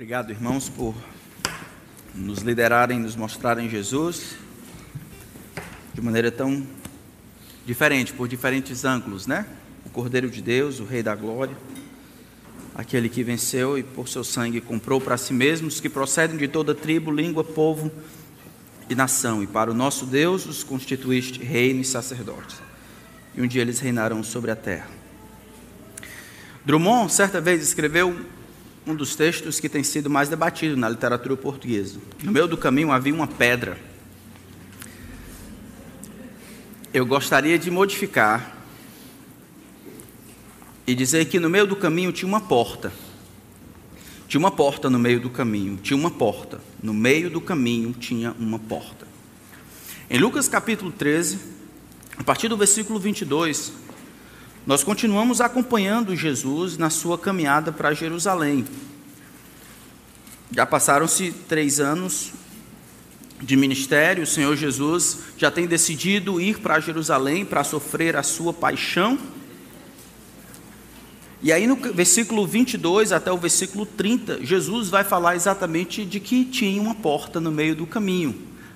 Obrigado, irmãos, por nos liderarem, nos mostrarem Jesus de maneira tão diferente, por diferentes ângulos, né? O Cordeiro de Deus, o Rei da Glória, aquele que venceu e por seu sangue comprou para si mesmos que procedem de toda tribo, língua, povo e nação, e para o nosso Deus os constituíste reino e sacerdotes. E um dia eles reinarão sobre a terra. Drummond, certa vez, escreveu um dos textos que tem sido mais debatido na literatura portuguesa. No meio do caminho havia uma pedra. Eu gostaria de modificar e dizer que no meio do caminho tinha uma porta. Tinha uma porta no meio do caminho, tinha uma porta. No meio do caminho tinha uma porta. Em Lucas capítulo 13, a partir do versículo 22, nós continuamos acompanhando Jesus na sua caminhada para Jerusalém. Já passaram-se três anos de ministério, o Senhor Jesus já tem decidido ir para Jerusalém para sofrer a sua paixão e aí no versículo 22 até o versículo 30, Jesus vai falar exatamente de que tinha uma porta no meio do caminho.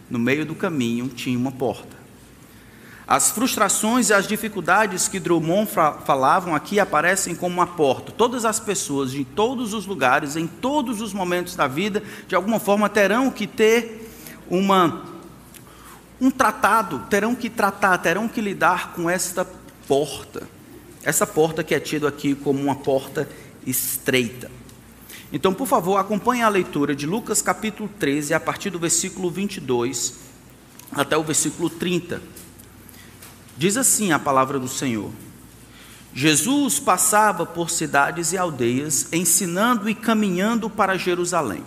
No meio do caminho tinha uma porta. As frustrações e as dificuldades que Drummond falavam aqui aparecem como uma porta. Todas as pessoas, de todos os lugares, em todos os momentos da vida, de alguma forma terão que ter uma, um tratado, terão que tratar, terão que lidar com esta porta. Essa porta que é tida aqui como uma porta estreita. Então, por favor, acompanhe a leitura de Lucas capítulo 13, a partir do versículo 22 até o versículo 30. Diz assim a palavra do Senhor: Jesus passava por cidades e aldeias, ensinando e caminhando para Jerusalém.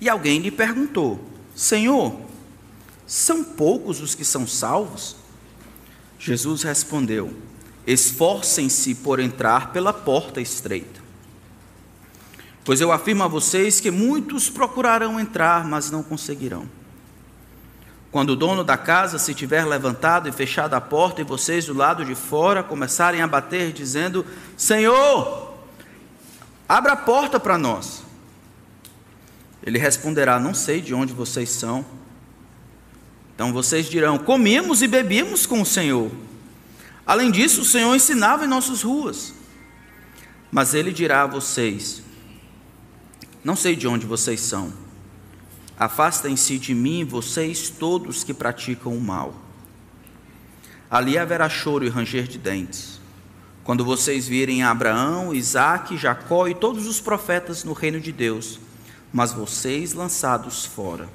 E alguém lhe perguntou: Senhor, são poucos os que são salvos? Jesus respondeu: Esforcem-se por entrar pela porta estreita. Pois eu afirmo a vocês que muitos procurarão entrar, mas não conseguirão. Quando o dono da casa se tiver levantado e fechado a porta, e vocês do lado de fora começarem a bater, dizendo: Senhor, abra a porta para nós. Ele responderá: Não sei de onde vocês são. Então vocês dirão: Comíamos e bebíamos com o Senhor. Além disso, o Senhor ensinava em nossas ruas. Mas ele dirá a vocês: Não sei de onde vocês são. Afastem-se de mim, vocês todos que praticam o mal. Ali haverá choro e ranger de dentes. Quando vocês virem Abraão, Isaque, Jacó e todos os profetas no reino de Deus, mas vocês lançados fora.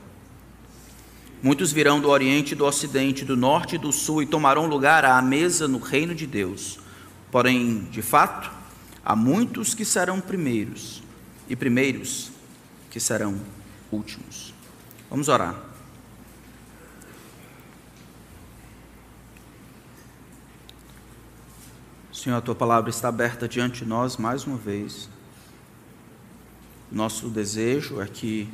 Muitos virão do Oriente, do Ocidente, do Norte e do Sul e tomarão lugar à mesa no reino de Deus. Porém, de fato, há muitos que serão primeiros e primeiros que serão últimos. Vamos orar. Senhor, a tua palavra está aberta diante de nós mais uma vez. Nosso desejo é que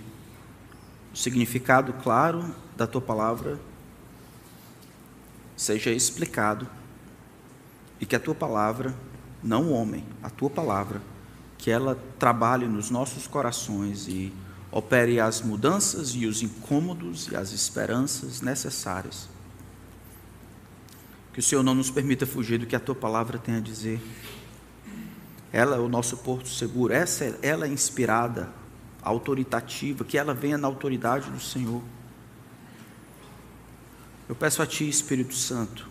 o significado claro da tua palavra seja explicado e que a tua palavra, não o homem, a tua palavra, que ela trabalhe nos nossos corações e opere as mudanças e os incômodos e as esperanças necessárias. Que o Senhor não nos permita fugir do que a tua palavra tem a dizer. Ela é o nosso porto seguro, essa ela é inspirada, autoritativa, que ela venha na autoridade do Senhor. Eu peço a Ti, Espírito Santo,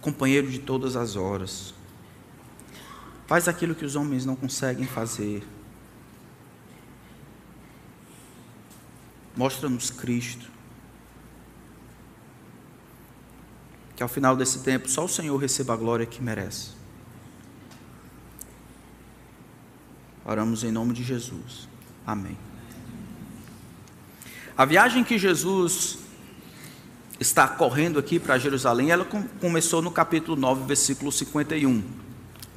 companheiro de todas as horas, faz aquilo que os homens não conseguem fazer. Mostra-nos Cristo. Que ao final desse tempo só o Senhor receba a glória que merece. Oramos em nome de Jesus. Amém. A viagem que Jesus está correndo aqui para Jerusalém, ela começou no capítulo 9, versículo 51.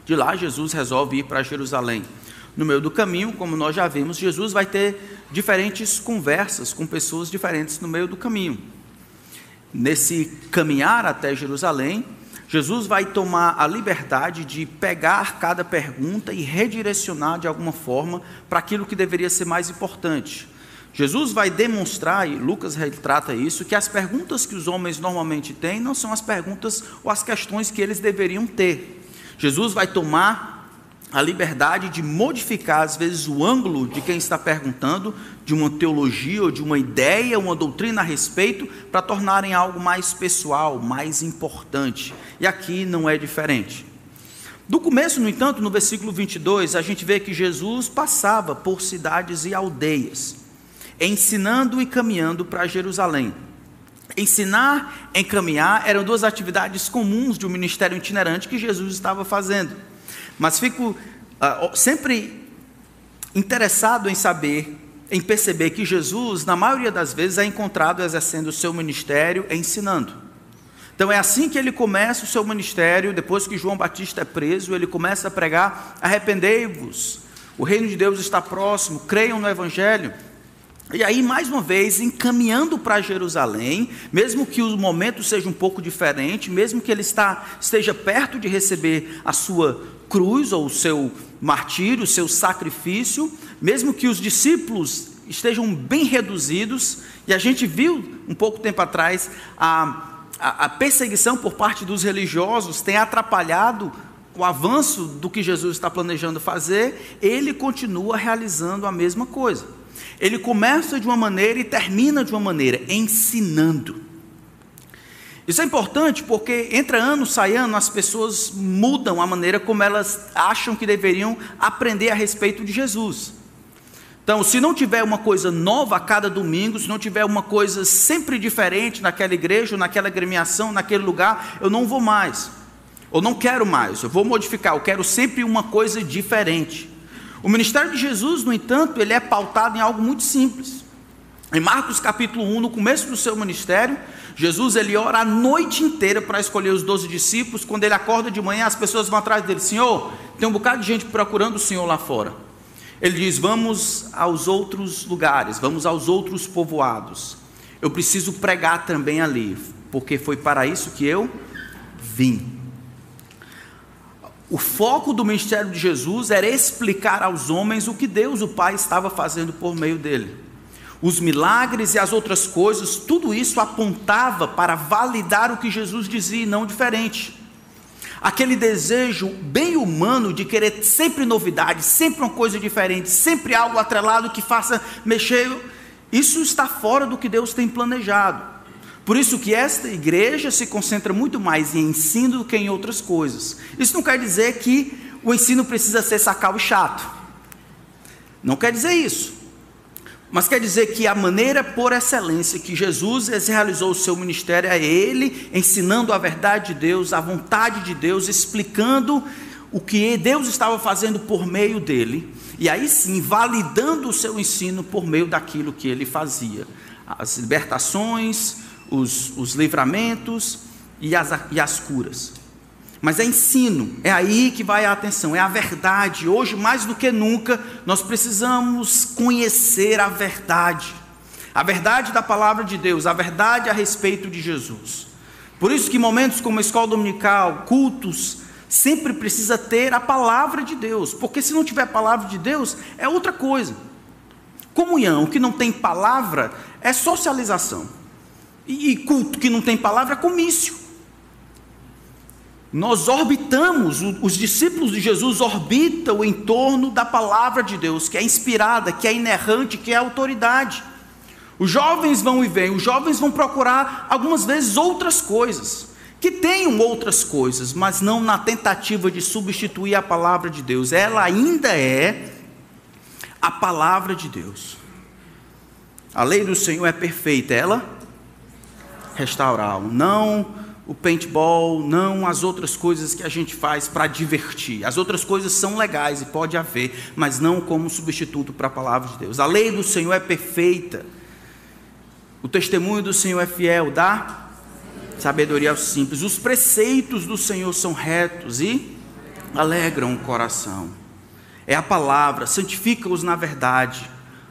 De lá, Jesus resolve ir para Jerusalém. No meio do caminho, como nós já vimos, Jesus vai ter diferentes conversas com pessoas diferentes no meio do caminho. Nesse caminhar até Jerusalém, Jesus vai tomar a liberdade de pegar cada pergunta e redirecionar de alguma forma para aquilo que deveria ser mais importante. Jesus vai demonstrar, e Lucas retrata isso, que as perguntas que os homens normalmente têm não são as perguntas ou as questões que eles deveriam ter. Jesus vai tomar a liberdade de modificar, às vezes, o ângulo de quem está perguntando, de uma teologia ou de uma ideia, uma doutrina a respeito, para tornarem algo mais pessoal, mais importante. E aqui não é diferente. Do começo, no entanto, no versículo 22, a gente vê que Jesus passava por cidades e aldeias, ensinando e caminhando para Jerusalém. Ensinar e caminhar eram duas atividades comuns de um ministério itinerante que Jesus estava fazendo. Mas fico uh, sempre interessado em saber, em perceber que Jesus, na maioria das vezes, é encontrado exercendo o seu ministério ensinando. Então é assim que ele começa o seu ministério, depois que João Batista é preso, ele começa a pregar: arrependei-vos, o reino de Deus está próximo, creiam no Evangelho. E aí, mais uma vez, encaminhando para Jerusalém, mesmo que o momento seja um pouco diferente, mesmo que ele está, esteja perto de receber a sua cruz ou o seu martírio, o seu sacrifício, mesmo que os discípulos estejam bem reduzidos, e a gente viu um pouco tempo atrás a, a, a perseguição por parte dos religiosos tem atrapalhado o avanço do que Jesus está planejando fazer, ele continua realizando a mesma coisa. Ele começa de uma maneira e termina de uma maneira, ensinando. Isso é importante porque entre ano sai ano as pessoas mudam a maneira como elas acham que deveriam aprender a respeito de Jesus. Então, se não tiver uma coisa nova a cada domingo, se não tiver uma coisa sempre diferente naquela igreja, naquela agremiação, naquele lugar, eu não vou mais. Ou não quero mais, eu vou modificar, eu quero sempre uma coisa diferente. O ministério de Jesus, no entanto, ele é pautado em algo muito simples. Em Marcos capítulo 1, no começo do seu ministério, Jesus ele ora a noite inteira para escolher os doze discípulos. Quando ele acorda de manhã, as pessoas vão atrás dele: Senhor, tem um bocado de gente procurando o Senhor lá fora. Ele diz: Vamos aos outros lugares, vamos aos outros povoados. Eu preciso pregar também ali, porque foi para isso que eu vim. O foco do ministério de Jesus era explicar aos homens o que Deus, o Pai, estava fazendo por meio dele. Os milagres e as outras coisas, tudo isso apontava para validar o que Jesus dizia não diferente. Aquele desejo bem humano de querer sempre novidade, sempre uma coisa diferente, sempre algo atrelado que faça mexer, isso está fora do que Deus tem planejado. Por isso que esta igreja se concentra muito mais em ensino do que em outras coisas. Isso não quer dizer que o ensino precisa ser sacal e chato. Não quer dizer isso. Mas quer dizer que a maneira por excelência que Jesus realizou o seu ministério é ele ensinando a verdade de Deus, a vontade de Deus, explicando o que Deus estava fazendo por meio dele, e aí sim validando o seu ensino por meio daquilo que ele fazia. As libertações, os, os livramentos e as, e as curas. Mas é ensino, é aí que vai a atenção, é a verdade. Hoje, mais do que nunca, nós precisamos conhecer a verdade. A verdade da palavra de Deus, a verdade a respeito de Jesus. Por isso que momentos como a escola dominical, cultos, sempre precisa ter a palavra de Deus, porque se não tiver a palavra de Deus, é outra coisa. Comunhão que não tem palavra é socialização. E culto que não tem palavra é comício. Nós orbitamos, os discípulos de Jesus orbitam em torno da palavra de Deus, que é inspirada, que é inerrante, que é autoridade. Os jovens vão e vêm, os jovens vão procurar algumas vezes outras coisas, que tenham outras coisas, mas não na tentativa de substituir a palavra de Deus. Ela ainda é a palavra de Deus. A lei do Senhor é perfeita, ela restaurar, não o paintball, não as outras coisas que a gente faz para divertir. As outras coisas são legais e pode haver, mas não como substituto para a palavra de Deus. A lei do Senhor é perfeita. O testemunho do Senhor é fiel, dá sabedoria aos simples. Os preceitos do Senhor são retos e alegram o coração. É a palavra, santifica-os na verdade.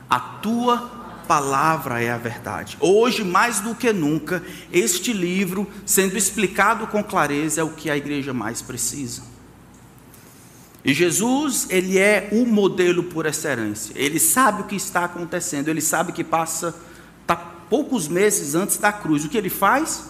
A tua palavra é a verdade. Hoje, mais do que nunca, este livro, sendo explicado com clareza, é o que a igreja mais precisa. E Jesus, ele é o modelo por excelência. Ele sabe o que está acontecendo, ele sabe que passa tá poucos meses antes da cruz. O que ele faz?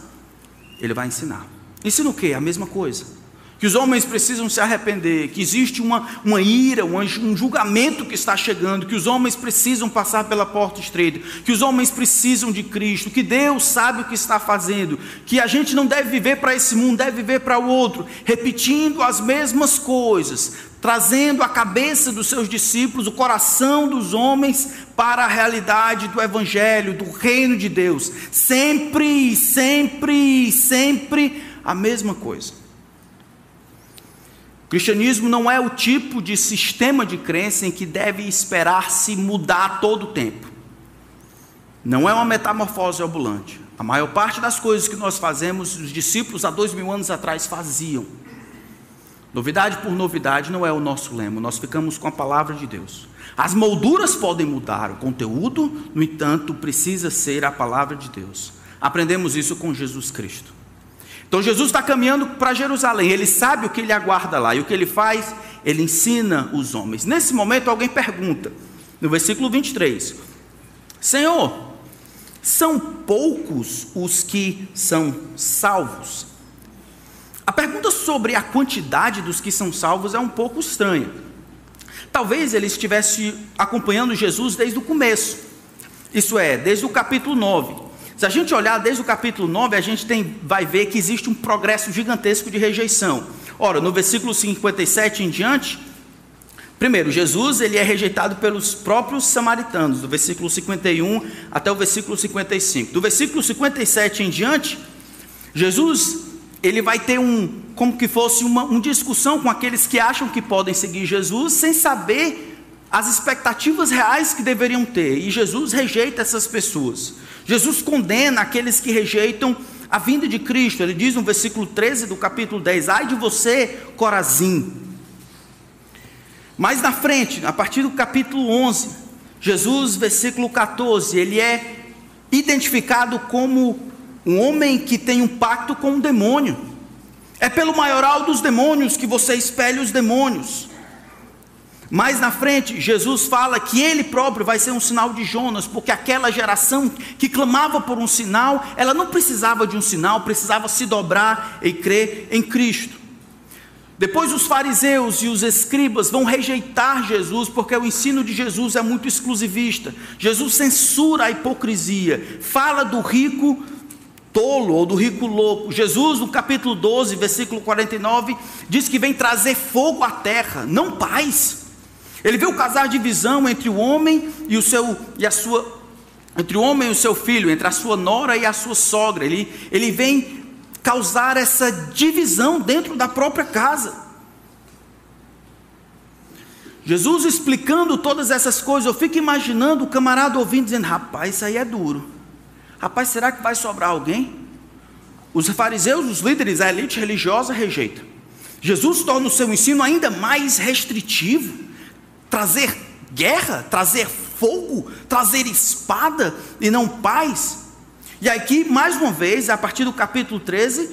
Ele vai ensinar. Ensina o quê? A mesma coisa que os homens precisam se arrepender, que existe uma, uma ira, um, um julgamento que está chegando, que os homens precisam passar pela porta estreita, que os homens precisam de Cristo, que Deus sabe o que está fazendo, que a gente não deve viver para esse mundo, deve viver para o outro, repetindo as mesmas coisas, trazendo a cabeça dos seus discípulos, o coração dos homens para a realidade do Evangelho, do reino de Deus. Sempre, sempre, sempre a mesma coisa cristianismo não é o tipo de sistema de crença em que deve esperar-se mudar todo o tempo. Não é uma metamorfose ambulante. A maior parte das coisas que nós fazemos, os discípulos há dois mil anos atrás faziam. Novidade por novidade não é o nosso lema, nós ficamos com a palavra de Deus. As molduras podem mudar, o conteúdo, no entanto, precisa ser a palavra de Deus. Aprendemos isso com Jesus Cristo. Então Jesus está caminhando para Jerusalém, ele sabe o que ele aguarda lá, e o que ele faz? Ele ensina os homens. Nesse momento, alguém pergunta, no versículo 23, Senhor, são poucos os que são salvos? A pergunta sobre a quantidade dos que são salvos é um pouco estranha. Talvez ele estivesse acompanhando Jesus desde o começo, isso é, desde o capítulo 9. Se a gente olhar desde o capítulo 9, a gente tem, vai ver que existe um progresso gigantesco de rejeição. Ora, no versículo 57 em diante, primeiro, Jesus ele é rejeitado pelos próprios samaritanos, do versículo 51 até o versículo 55. Do versículo 57 em diante, Jesus ele vai ter um, como que fosse uma, uma discussão com aqueles que acham que podem seguir Jesus, sem saber as expectativas reais que deveriam ter, e Jesus rejeita essas pessoas. Jesus condena aqueles que rejeitam a vinda de Cristo. Ele diz no versículo 13 do capítulo 10: Ai de você, Corazim. Mais na frente, a partir do capítulo 11, Jesus, versículo 14, ele é identificado como um homem que tem um pacto com o demônio. É pelo maioral dos demônios que você espelha os demônios. Mais na frente, Jesus fala que ele próprio vai ser um sinal de Jonas, porque aquela geração que clamava por um sinal, ela não precisava de um sinal, precisava se dobrar e crer em Cristo. Depois os fariseus e os escribas vão rejeitar Jesus, porque o ensino de Jesus é muito exclusivista. Jesus censura a hipocrisia, fala do rico tolo ou do rico louco. Jesus, no capítulo 12, versículo 49, diz que vem trazer fogo à terra, não paz. Ele viu causar divisão entre o homem e o seu e a sua entre o homem e o seu filho, entre a sua nora e a sua sogra. Ele, ele vem causar essa divisão dentro da própria casa. Jesus explicando todas essas coisas, eu fico imaginando o camarada ouvindo, dizendo: Rapaz, isso aí é duro. Rapaz, será que vai sobrar alguém? Os fariseus, os líderes, a elite religiosa rejeita. Jesus torna o seu ensino ainda mais restritivo trazer guerra, trazer fogo, trazer espada e não paz. E aqui, mais uma vez, a partir do capítulo 13,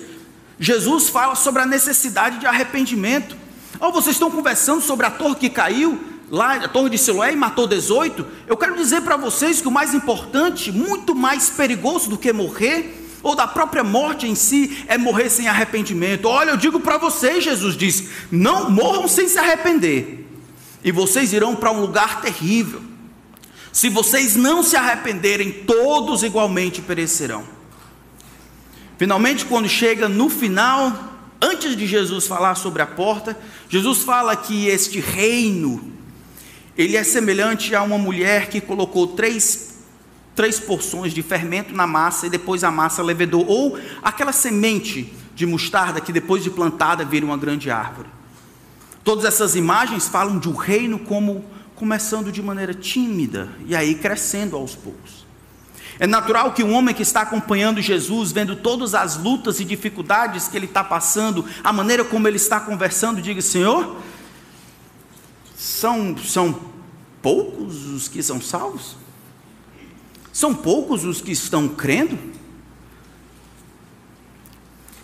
Jesus fala sobre a necessidade de arrependimento. Oh, vocês estão conversando sobre a torre que caiu, lá, a torre de Siloé, e matou 18. Eu quero dizer para vocês que o mais importante, muito mais perigoso do que morrer, ou da própria morte em si, é morrer sem arrependimento. Olha, eu digo para vocês, Jesus disse: não morram sem se arrepender e vocês irão para um lugar terrível. Se vocês não se arrependerem, todos igualmente perecerão. Finalmente, quando chega no final, antes de Jesus falar sobre a porta, Jesus fala que este reino, ele é semelhante a uma mulher que colocou três, três porções de fermento na massa e depois a massa levedou, ou aquela semente de mostarda que depois de plantada vira uma grande árvore. Todas essas imagens falam de um reino como começando de maneira tímida e aí crescendo aos poucos. É natural que um homem que está acompanhando Jesus, vendo todas as lutas e dificuldades que ele está passando, a maneira como ele está conversando, diga: Senhor, são, são poucos os que são salvos? São poucos os que estão crendo?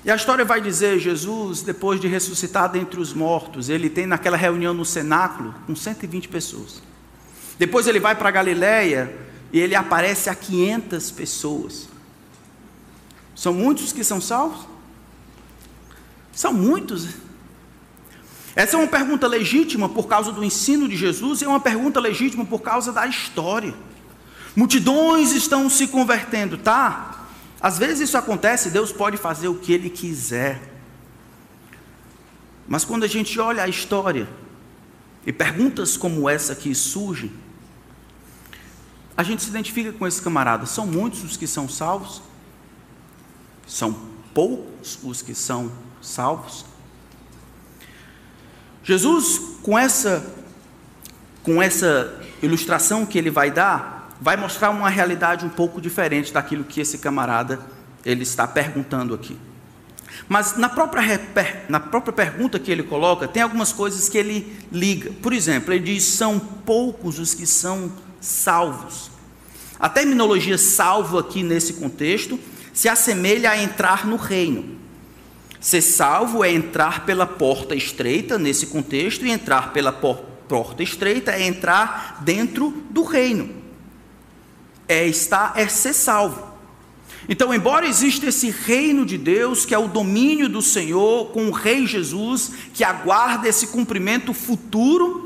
E a história vai dizer: Jesus, depois de ressuscitar dentre os mortos, ele tem naquela reunião no cenáculo com 120 pessoas. Depois ele vai para Galiléia e ele aparece a 500 pessoas. São muitos que são salvos? São muitos. Essa é uma pergunta legítima por causa do ensino de Jesus e é uma pergunta legítima por causa da história. Multidões estão se convertendo, tá? Às vezes isso acontece, Deus pode fazer o que Ele quiser. Mas quando a gente olha a história e perguntas como essa que surgem, a gente se identifica com esses camaradas. São muitos os que são salvos? São poucos os que são salvos? Jesus, com essa, com essa ilustração que ele vai dar, vai mostrar uma realidade um pouco diferente daquilo que esse camarada ele está perguntando aqui. Mas na própria, na própria pergunta que ele coloca, tem algumas coisas que ele liga. Por exemplo, ele diz: são poucos os que são salvos. A terminologia salvo aqui nesse contexto se assemelha a entrar no reino. Ser salvo é entrar pela porta estreita, nesse contexto, e entrar pela porta estreita é entrar dentro do reino. É estar, é ser salvo. Então, embora exista esse reino de Deus, que é o domínio do Senhor, com o Rei Jesus, que aguarda esse cumprimento futuro,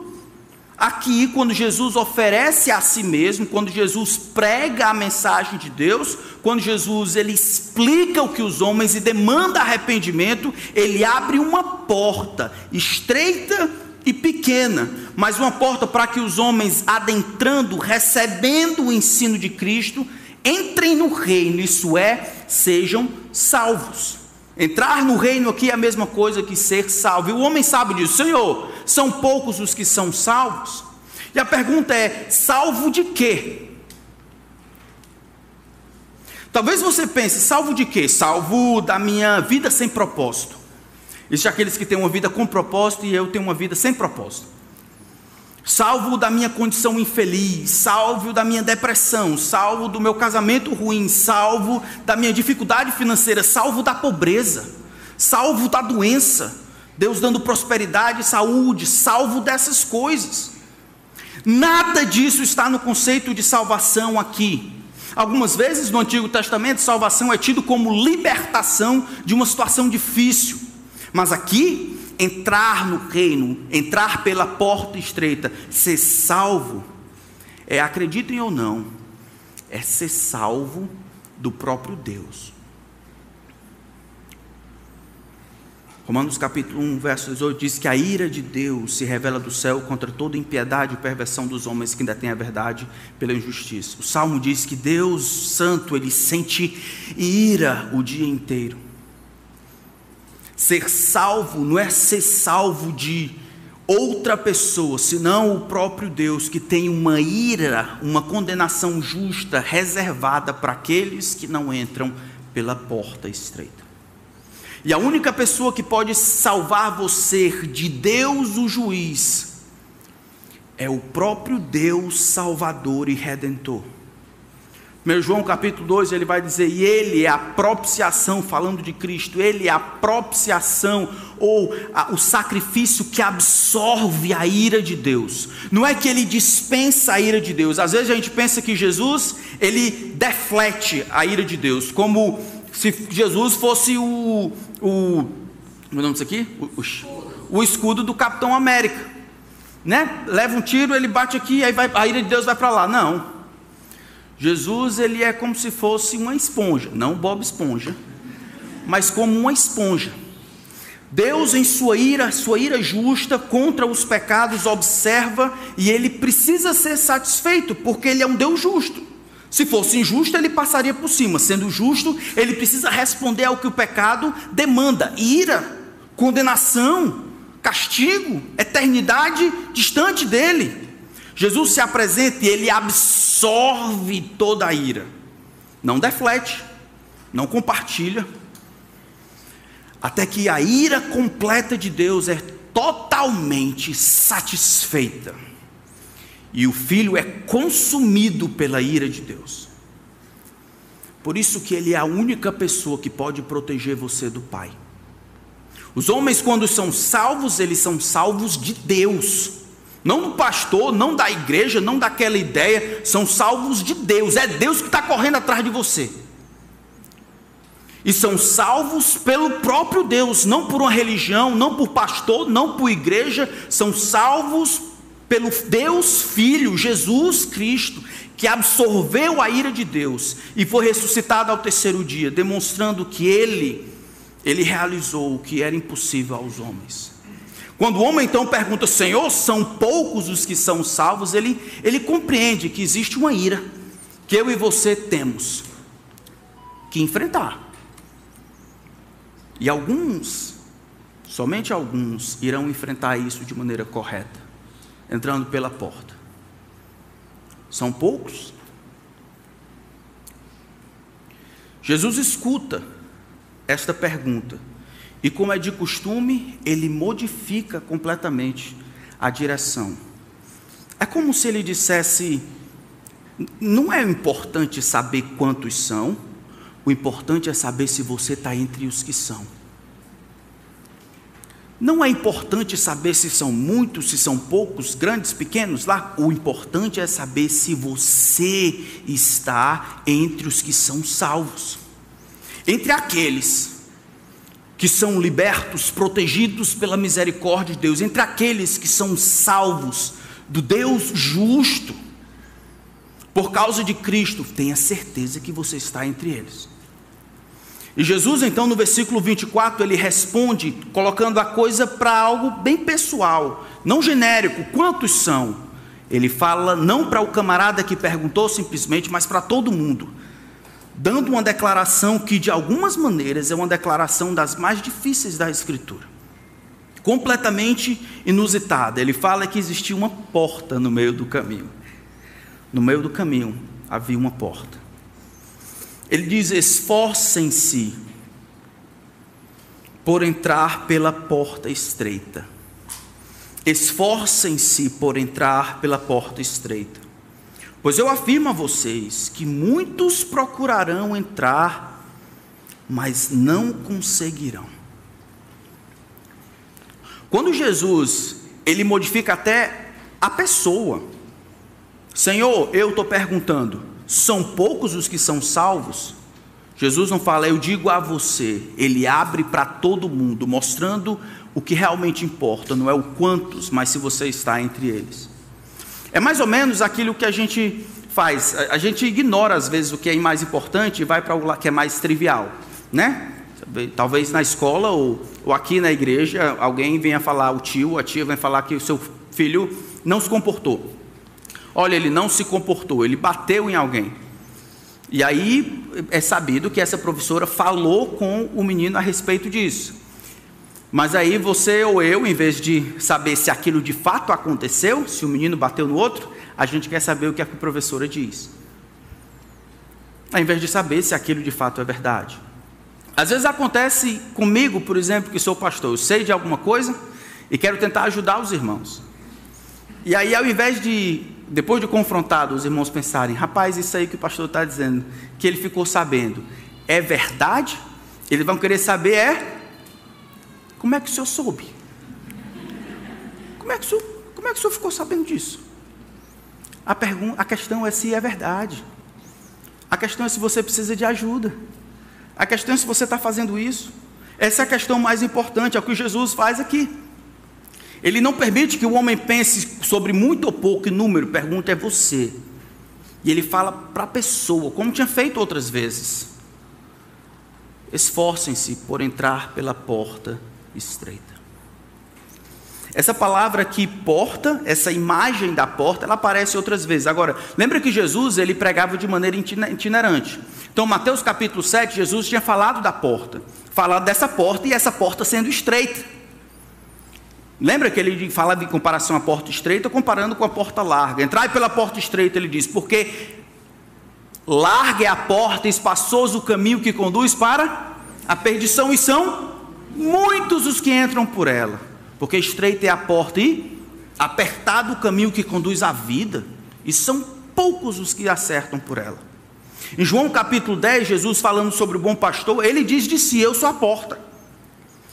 Aqui, quando Jesus oferece a si mesmo, quando Jesus prega a mensagem de Deus, quando Jesus ele explica o que os homens e demanda arrependimento, ele abre uma porta estreita e pequena, mas uma porta para que os homens adentrando, recebendo o ensino de Cristo, entrem no reino, isso é, sejam salvos. Entrar no reino aqui é a mesma coisa que ser salvo. E o homem sabe disso, Senhor, são poucos os que são salvos. E a pergunta é: salvo de quê? Talvez você pense, salvo de quê? Salvo da minha vida sem propósito. Existem aqueles que têm uma vida com propósito e eu tenho uma vida sem propósito salvo da minha condição infeliz, salvo da minha depressão, salvo do meu casamento ruim, salvo da minha dificuldade financeira, salvo da pobreza, salvo da doença, Deus dando prosperidade, saúde, salvo dessas coisas. Nada disso está no conceito de salvação aqui. Algumas vezes no Antigo Testamento, salvação é tido como libertação de uma situação difícil. Mas aqui entrar no reino, entrar pela porta estreita, ser salvo, é, acreditem ou não, é ser salvo do próprio Deus. Romanos capítulo 1, verso 18 diz que a ira de Deus se revela do céu contra toda impiedade e perversão dos homens que ainda têm a verdade pela injustiça. O Salmo diz que Deus Santo, ele sente ira o dia inteiro. Ser salvo não é ser salvo de outra pessoa, senão o próprio Deus que tem uma ira, uma condenação justa reservada para aqueles que não entram pela porta estreita. E a única pessoa que pode salvar você de Deus, o juiz, é o próprio Deus Salvador e Redentor. 1 João capítulo 2, ele vai dizer, e ele é a propiciação, falando de Cristo, ele é a propiciação, ou a, o sacrifício que absorve a ira de Deus. Não é que ele dispensa a ira de Deus. Às vezes a gente pensa que Jesus, ele deflete a ira de Deus, como se Jesus fosse o. o como é o nome disso aqui? O, o, o escudo do Capitão América. Né? Leva um tiro, ele bate aqui, aí vai, a ira de Deus vai para lá. Não. Jesus ele é como se fosse uma esponja, não Bob Esponja, mas como uma esponja. Deus em sua ira, sua ira justa contra os pecados observa e ele precisa ser satisfeito, porque ele é um Deus justo. Se fosse injusto, ele passaria por cima. Sendo justo, ele precisa responder ao que o pecado demanda: ira, condenação, castigo, eternidade distante dele. Jesus se apresenta e ele absorve toda a ira. Não deflete, não compartilha. Até que a ira completa de Deus é totalmente satisfeita. E o filho é consumido pela ira de Deus. Por isso que ele é a única pessoa que pode proteger você do Pai. Os homens, quando são salvos, eles são salvos de Deus. Não do pastor, não da igreja, não daquela ideia. São salvos de Deus. É Deus que está correndo atrás de você. E são salvos pelo próprio Deus, não por uma religião, não por pastor, não por igreja. São salvos pelo Deus Filho, Jesus Cristo, que absorveu a ira de Deus e foi ressuscitado ao terceiro dia, demonstrando que ele, ele realizou o que era impossível aos homens. Quando o homem então pergunta, Senhor, são poucos os que são salvos, ele, ele compreende que existe uma ira que eu e você temos que enfrentar. E alguns, somente alguns, irão enfrentar isso de maneira correta, entrando pela porta. São poucos. Jesus escuta esta pergunta e, como é de costume, ele modifica completamente a direção. É como se ele dissesse: não é importante saber quantos são, o importante é saber se você está entre os que são. Não é importante saber se são muitos, se são poucos, grandes, pequenos lá. O importante é saber se você está entre os que são salvos. Entre aqueles que são libertos, protegidos pela misericórdia de Deus, entre aqueles que são salvos do Deus justo, por causa de Cristo, tenha certeza que você está entre eles. E Jesus, então, no versículo 24, ele responde, colocando a coisa para algo bem pessoal, não genérico. Quantos são? Ele fala não para o camarada que perguntou simplesmente, mas para todo mundo, dando uma declaração que, de algumas maneiras, é uma declaração das mais difíceis da Escritura, completamente inusitada. Ele fala que existia uma porta no meio do caminho. No meio do caminho havia uma porta. Ele diz: esforcem-se por entrar pela porta estreita. Esforcem-se por entrar pela porta estreita. Pois eu afirmo a vocês que muitos procurarão entrar, mas não conseguirão. Quando Jesus, ele modifica até a pessoa. Senhor, eu estou perguntando, são poucos os que são salvos? Jesus não fala, eu digo a você, ele abre para todo mundo, mostrando o que realmente importa, não é o quantos, mas se você está entre eles. É mais ou menos aquilo que a gente faz, a gente ignora às vezes o que é mais importante e vai para o que é mais trivial, né? Talvez na escola ou, ou aqui na igreja alguém venha falar, o tio, a tia vem falar que o seu filho não se comportou. Olha, ele não se comportou, ele bateu em alguém. E aí é sabido que essa professora falou com o menino a respeito disso. Mas aí você ou eu, em vez de saber se aquilo de fato aconteceu, se o menino bateu no outro, a gente quer saber o que a professora diz. Ao invés de saber se aquilo de fato é verdade. Às vezes acontece comigo, por exemplo, que sou pastor, eu sei de alguma coisa e quero tentar ajudar os irmãos. E aí, ao invés de depois de confrontado, os irmãos pensarem: rapaz, isso aí que o pastor está dizendo, que ele ficou sabendo, é verdade? Eles vão querer saber: é como é que o senhor soube? Como é que o senhor, como é que o senhor ficou sabendo disso? A, pergunta, a questão é se é verdade. A questão é se você precisa de ajuda. A questão é se você está fazendo isso. Essa é a questão mais importante, é o que Jesus faz aqui. Ele não permite que o homem pense sobre muito ou pouco número, pergunta é você. E ele fala para a pessoa, como tinha feito outras vezes. Esforcem-se por entrar pela porta estreita. Essa palavra aqui, porta, essa imagem da porta, ela aparece outras vezes. Agora, lembra que Jesus ele pregava de maneira itinerante. Então, Mateus capítulo 7, Jesus tinha falado da porta, falado dessa porta e essa porta sendo estreita. Lembra que ele fala de comparação à porta estreita, comparando com a porta larga. Entrai pela porta estreita, ele diz, porque larga é a porta, espaçoso o caminho que conduz para a perdição, e são muitos os que entram por ela. Porque estreita é a porta e apertado o caminho que conduz à vida, e são poucos os que acertam por ela. Em João capítulo 10, Jesus falando sobre o bom pastor, ele diz de si: Eu sou a porta.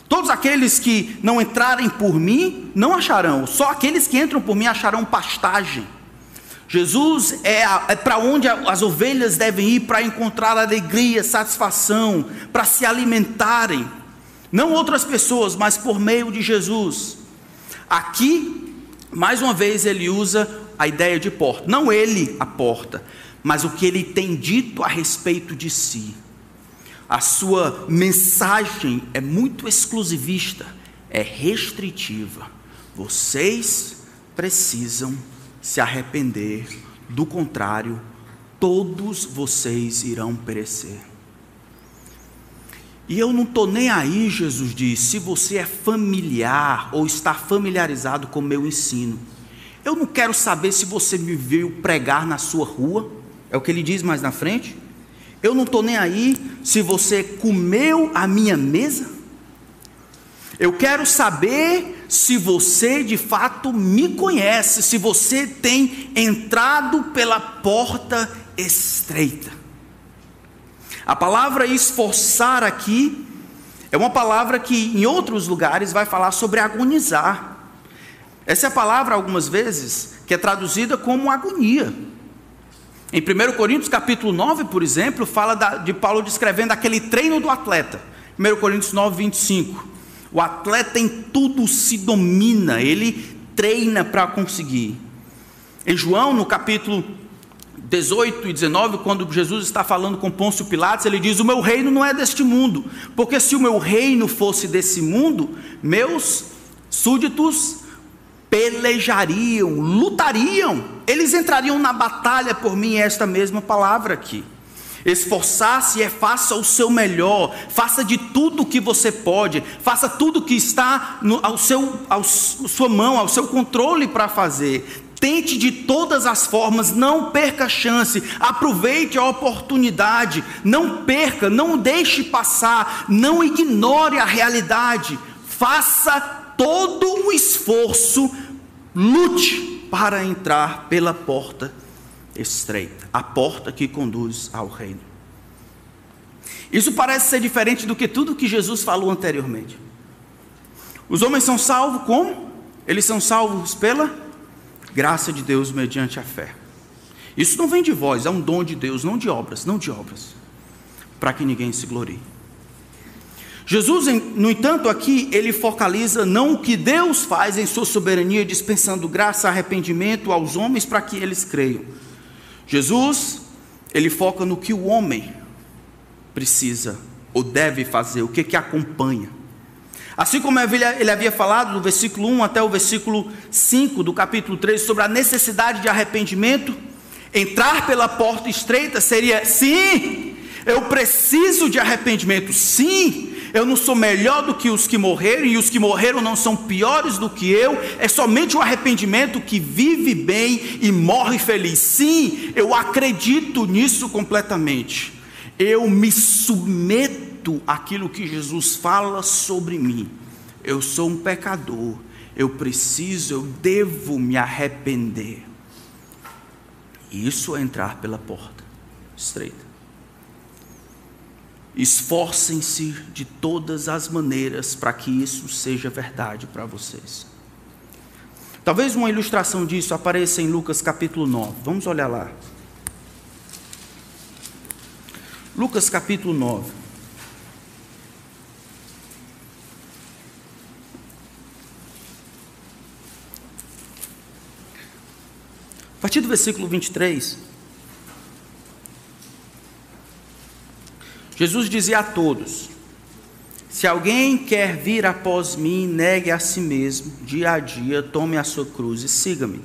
Todos aqueles que não entrarem por mim não acharão, só aqueles que entram por mim acharão pastagem. Jesus é, é para onde as ovelhas devem ir para encontrar alegria, satisfação, para se alimentarem. Não outras pessoas, mas por meio de Jesus. Aqui, mais uma vez, ele usa a ideia de porta. Não ele a porta, mas o que ele tem dito a respeito de si. A sua mensagem é muito exclusivista, é restritiva. Vocês precisam se arrepender, do contrário, todos vocês irão perecer. E eu não estou nem aí, Jesus diz, se você é familiar ou está familiarizado com o meu ensino. Eu não quero saber se você me viu pregar na sua rua, é o que ele diz mais na frente. Eu não estou nem aí se você comeu a minha mesa. Eu quero saber se você de fato me conhece, se você tem entrado pela porta estreita. A palavra esforçar aqui é uma palavra que em outros lugares vai falar sobre agonizar. Essa é a palavra, algumas vezes, que é traduzida como agonia. Em 1 Coríntios capítulo 9, por exemplo, fala de Paulo descrevendo aquele treino do atleta. 1 Coríntios 9, 25. O atleta em tudo se domina, ele treina para conseguir. Em João, no capítulo 18 e 19, quando Jesus está falando com Pôncio Pilatos, ele diz: O meu reino não é deste mundo, porque se o meu reino fosse desse mundo, meus súditos pelejariam, lutariam, eles entrariam na batalha por mim, esta mesma palavra aqui. Esforçar-se é faça o seu melhor, faça de tudo o que você pode, faça tudo que está no, ao seu, ao, sua mão, ao seu controle para fazer. Tente de todas as formas, não perca a chance, aproveite a oportunidade, não perca, não deixe passar, não ignore a realidade, faça todo o esforço, lute para entrar pela porta estreita, a porta que conduz ao reino. Isso parece ser diferente do que tudo que Jesus falou anteriormente. Os homens são salvos como? Eles são salvos pela graça de Deus mediante a fé. Isso não vem de vós, é um dom de Deus, não de obras, não de obras, para que ninguém se glorie. Jesus, no entanto, aqui ele focaliza não o que Deus faz em sua soberania, dispensando graça, arrependimento aos homens para que eles creiam, Jesus, ele foca no que o homem precisa ou deve fazer, o que que acompanha. Assim como ele havia falado do versículo 1 até o versículo 5 do capítulo 3 sobre a necessidade de arrependimento, entrar pela porta estreita seria sim, eu preciso de arrependimento, sim, eu não sou melhor do que os que morreram, e os que morreram não são piores do que eu, é somente o arrependimento que vive bem e morre feliz. Sim, eu acredito nisso completamente. Eu me submeto àquilo que Jesus fala sobre mim. Eu sou um pecador, eu preciso, eu devo me arrepender. Isso é entrar pela porta estreita. Esforcem-se de todas as maneiras para que isso seja verdade para vocês. Talvez uma ilustração disso apareça em Lucas capítulo 9. Vamos olhar lá. Lucas capítulo 9. Partir do versículo 23. Jesus dizia a todos: Se alguém quer vir após mim, negue a si mesmo, dia a dia, tome a sua cruz e siga-me.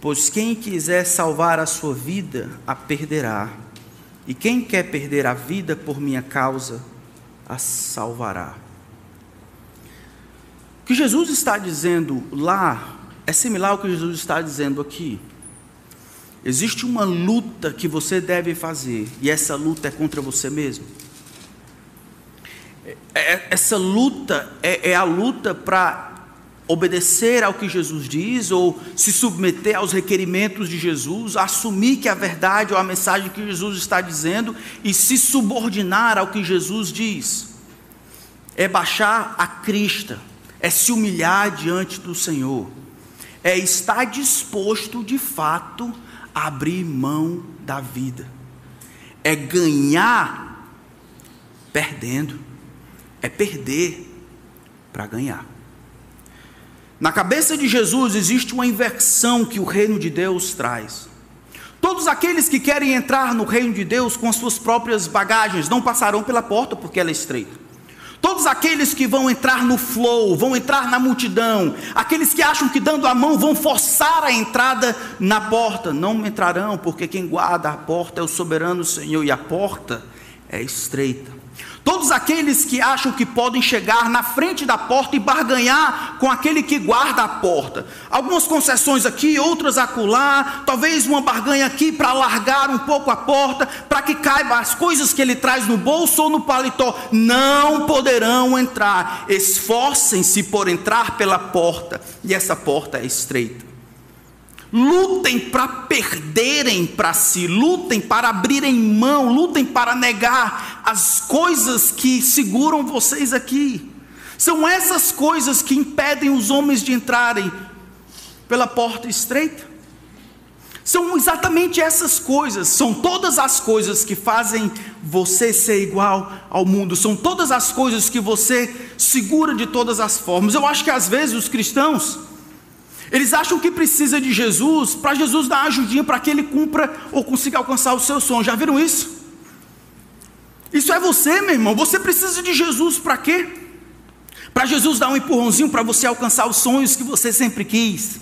Pois quem quiser salvar a sua vida, a perderá. E quem quer perder a vida por minha causa, a salvará. O que Jesus está dizendo lá é similar ao que Jesus está dizendo aqui. Existe uma luta que você deve fazer, e essa luta é contra você mesmo. É, é, essa luta é, é a luta para obedecer ao que Jesus diz, ou se submeter aos requerimentos de Jesus, assumir que a verdade ou a mensagem que Jesus está dizendo e se subordinar ao que Jesus diz. É baixar a crista, é se humilhar diante do Senhor, é estar disposto de fato a abrir mão da vida, é ganhar perdendo, é perder para ganhar. Na cabeça de Jesus existe uma inversão que o reino de Deus traz. Todos aqueles que querem entrar no reino de Deus com as suas próprias bagagens não passarão pela porta porque ela é estreita. Todos aqueles que vão entrar no flow, vão entrar na multidão, aqueles que acham que dando a mão vão forçar a entrada na porta, não entrarão, porque quem guarda a porta é o soberano Senhor e a porta é estreita. Todos aqueles que acham que podem chegar na frente da porta e barganhar com aquele que guarda a porta. Algumas concessões aqui, outras acolá, talvez uma barganha aqui para alargar um pouco a porta, para que caiba as coisas que ele traz no bolso ou no paletó. Não poderão entrar. Esforcem-se por entrar pela porta, e essa porta é estreita. Lutem para perderem para si, lutem para abrirem mão, lutem para negar as coisas que seguram vocês aqui. São essas coisas que impedem os homens de entrarem pela porta estreita. São exatamente essas coisas, são todas as coisas que fazem você ser igual ao mundo, são todas as coisas que você segura de todas as formas. Eu acho que às vezes os cristãos, eles acham que precisa de Jesus para Jesus dar ajudinha para que ele cumpra ou consiga alcançar o seu sonho. Já viram isso? Isso é você, meu irmão. Você precisa de Jesus para quê? Para Jesus dar um empurrãozinho para você alcançar os sonhos que você sempre quis.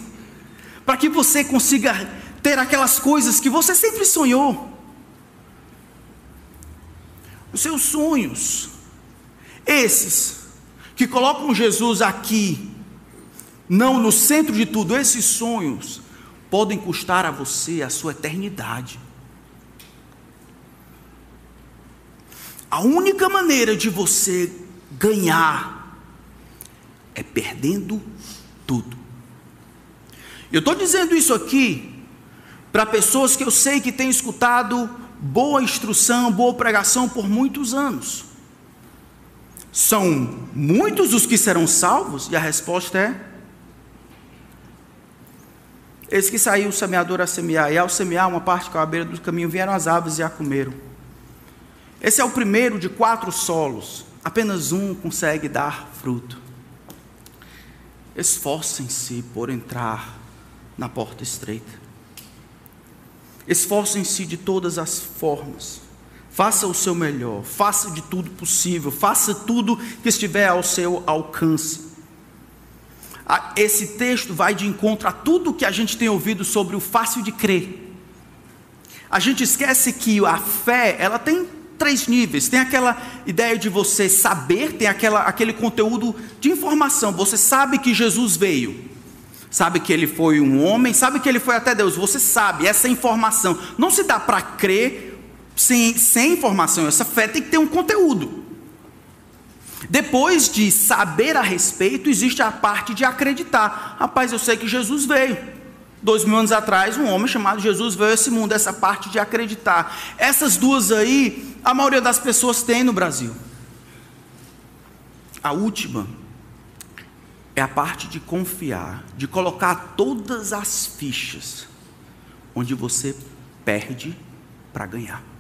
Para que você consiga ter aquelas coisas que você sempre sonhou. Os seus sonhos. Esses que colocam Jesus aqui não no centro de tudo, esses sonhos podem custar a você a sua eternidade. A única maneira de você ganhar é perdendo tudo. Eu estou dizendo isso aqui para pessoas que eu sei que têm escutado boa instrução, boa pregação por muitos anos. São muitos os que serão salvos? E a resposta é Eis que saiu o semeador a semear, e ao semear uma parte que à beira do caminho vieram as aves e a comeram. Esse é o primeiro de quatro solos, apenas um consegue dar fruto. Esforcem-se por entrar na porta estreita. Esforcem-se de todas as formas. Faça o seu melhor, faça de tudo possível, faça tudo que estiver ao seu alcance esse texto vai de encontro a tudo que a gente tem ouvido sobre o fácil de crer. A gente esquece que a fé, ela tem três níveis. Tem aquela ideia de você saber, tem aquela, aquele conteúdo de informação. Você sabe que Jesus veio, sabe que ele foi um homem, sabe que ele foi até Deus. Você sabe essa informação. Não se dá para crer sem, sem informação. Essa fé tem que ter um conteúdo. Depois de saber a respeito, existe a parte de acreditar. Rapaz, eu sei que Jesus veio. Dois mil anos atrás, um homem chamado Jesus veio a esse mundo, essa parte de acreditar. Essas duas aí, a maioria das pessoas tem no Brasil. A última é a parte de confiar, de colocar todas as fichas, onde você perde para ganhar.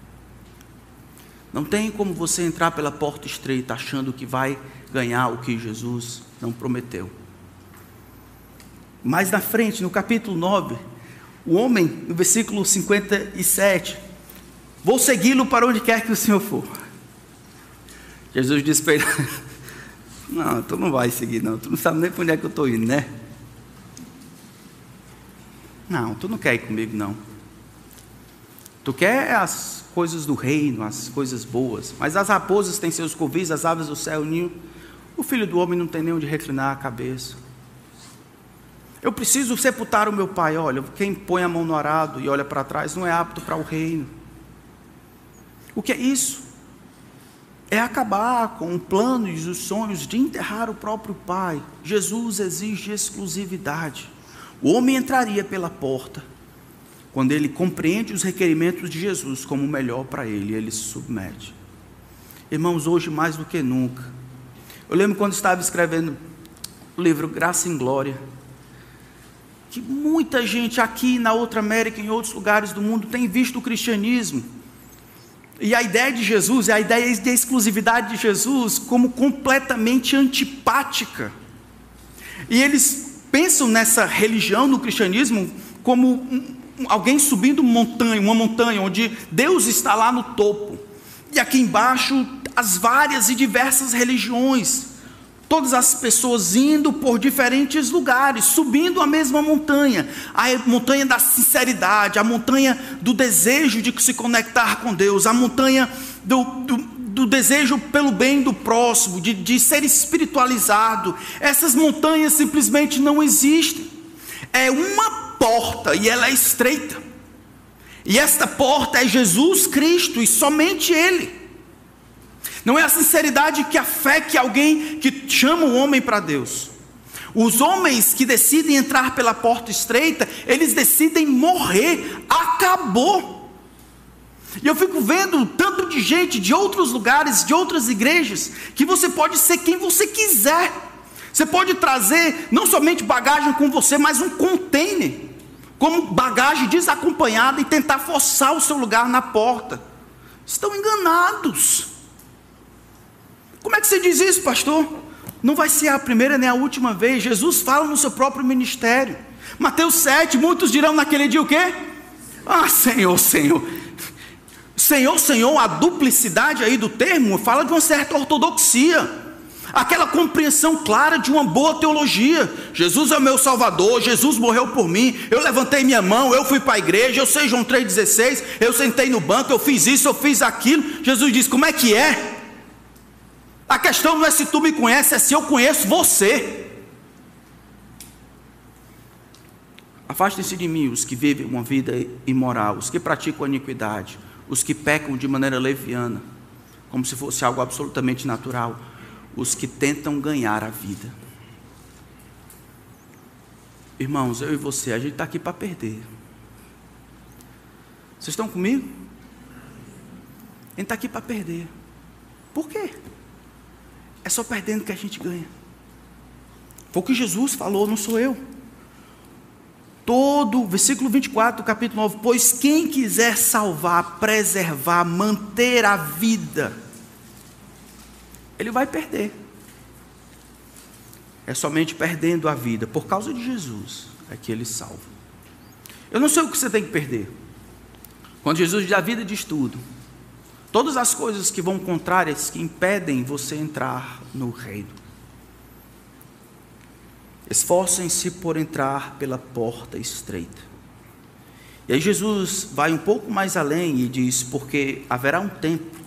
Não tem como você entrar pela porta estreita achando que vai ganhar o que Jesus não prometeu. Mais na frente, no capítulo 9, o homem, no versículo 57, vou segui-lo para onde quer que o Senhor for. Jesus disse para ele: Não, tu não vai seguir, não. Tu não sabe nem para onde é que eu estou indo, né? Não, tu não quer ir comigo, não. Tu quer as coisas do reino, as coisas boas. Mas as raposas têm seus covis, as aves do céu ninho. O filho do homem não tem nem onde reclinar a cabeça. Eu preciso sepultar o meu pai. Olha, quem põe a mão no arado e olha para trás não é apto para o reino. O que é isso? é acabar com o plano e os sonhos de enterrar o próprio pai. Jesus exige exclusividade. O homem entraria pela porta quando ele compreende os requerimentos de Jesus como o melhor para ele, ele se submete. Irmãos, hoje mais do que nunca. Eu lembro quando estava escrevendo o livro Graça em Glória, que muita gente aqui na outra América, em outros lugares do mundo, tem visto o cristianismo e a ideia de Jesus, a ideia de exclusividade de Jesus, como completamente antipática. E eles pensam nessa religião, no cristianismo, como alguém subindo montanha, uma montanha onde Deus está lá no topo. E aqui embaixo, as várias e diversas religiões todas as pessoas indo por diferentes lugares, subindo a mesma montanha, a montanha da sinceridade, a montanha do desejo de se conectar com Deus, a montanha do, do, do desejo pelo bem do próximo, de, de ser espiritualizado. Essas montanhas simplesmente não existem. É uma porta e ela é estreita. E esta porta é Jesus Cristo e somente Ele. Não é a sinceridade que a fé que alguém que chama o homem para Deus. Os homens que decidem entrar pela porta estreita, eles decidem morrer. Acabou. E eu fico vendo tanto de gente de outros lugares, de outras igrejas, que você pode ser quem você quiser. Você pode trazer não somente bagagem com você, mas um container, como bagagem desacompanhada e tentar forçar o seu lugar na porta. Estão enganados. Como é que você diz isso, pastor? Não vai ser a primeira nem a última vez. Jesus fala no seu próprio ministério. Mateus 7, muitos dirão naquele dia o quê? Ah, Senhor, Senhor. Senhor, Senhor, a duplicidade aí do termo fala de uma certa ortodoxia. Aquela compreensão clara de uma boa teologia. Jesus é o meu Salvador, Jesus morreu por mim, eu levantei minha mão, eu fui para a igreja, eu sei João 3,16, eu sentei no banco, eu fiz isso, eu fiz aquilo. Jesus diz: como é que é? A questão não é se tu me conheces, é se eu conheço você. Afastem-se de mim os que vivem uma vida imoral, os que praticam a iniquidade, os que pecam de maneira leviana, como se fosse algo absolutamente natural, os que tentam ganhar a vida. Irmãos, eu e você, a gente está aqui para perder. Vocês estão comigo? A gente está aqui para perder. Por quê? É só perdendo que a gente ganha. Foi o que Jesus falou, não sou eu. Todo, versículo 24 do capítulo 9: Pois quem quiser salvar, preservar, manter a vida, ele vai perder. É somente perdendo a vida, por causa de Jesus, é que ele salva. Eu não sei o que você tem que perder. Quando Jesus diz a vida diz tudo. Todas as coisas que vão contrárias, que impedem você entrar no reino. Esforcem-se por entrar pela porta estreita. E aí Jesus vai um pouco mais além e diz: porque haverá um tempo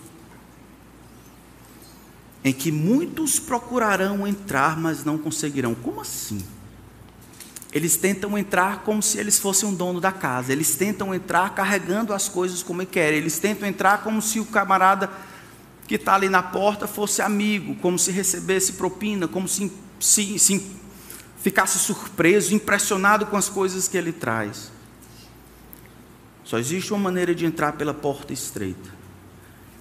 em que muitos procurarão entrar, mas não conseguirão. Como assim? Eles tentam entrar como se eles fossem um dono da casa. Eles tentam entrar carregando as coisas como querem. Eles tentam entrar como se o camarada que está ali na porta fosse amigo, como se recebesse propina, como se, se, se ficasse surpreso, impressionado com as coisas que ele traz. Só existe uma maneira de entrar pela porta estreita.